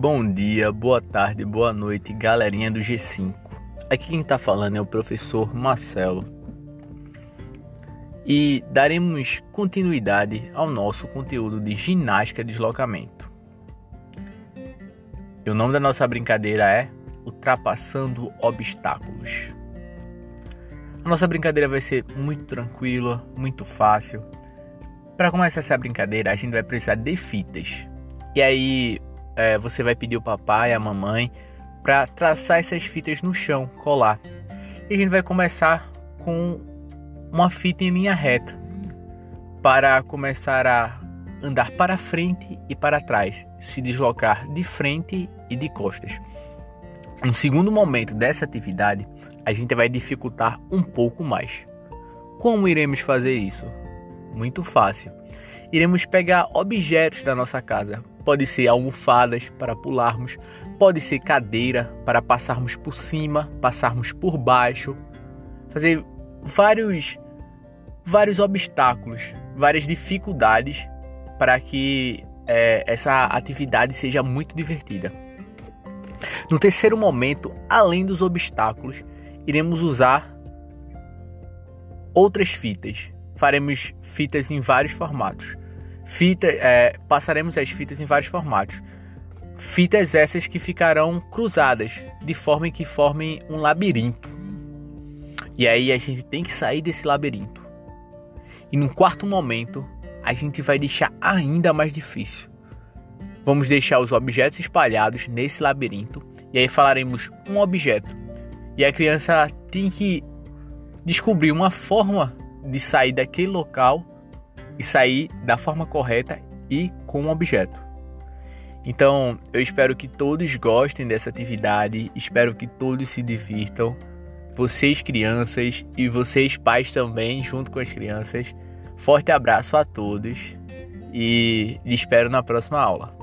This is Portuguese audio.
Bom dia, boa tarde, boa noite, galerinha do G5. Aqui quem está falando é o professor Marcelo. E daremos continuidade ao nosso conteúdo de ginástica de deslocamento. E o nome da nossa brincadeira é Ultrapassando Obstáculos. A nossa brincadeira vai ser muito tranquila, muito fácil. Para começar essa brincadeira, a gente vai precisar de fitas. E aí é, você vai pedir o papai, a mamãe, para traçar essas fitas no chão, colar. E a gente vai começar com uma fita em linha reta para começar a andar para frente e para trás, se deslocar de frente e de costas. Um segundo momento dessa atividade, a gente vai dificultar um pouco mais. Como iremos fazer isso? Muito fácil. Iremos pegar objetos da nossa casa. Pode ser almofadas para pularmos, pode ser cadeira para passarmos por cima, passarmos por baixo, fazer vários vários obstáculos, várias dificuldades para que é, essa atividade seja muito divertida. No terceiro momento, além dos obstáculos, iremos usar outras fitas. Faremos fitas em vários formatos. Fita, é, passaremos as fitas em vários formatos. Fitas essas que ficarão cruzadas, de forma que formem um labirinto. E aí a gente tem que sair desse labirinto. E no quarto momento, a gente vai deixar ainda mais difícil. Vamos deixar os objetos espalhados nesse labirinto e aí falaremos um objeto. E a criança tem que descobrir uma forma de sair daquele local e sair da forma correta e com um objeto. Então, eu espero que todos gostem dessa atividade, espero que todos se divirtam. Vocês crianças e vocês pais também, junto com as crianças. Forte abraço a todos e espero na próxima aula.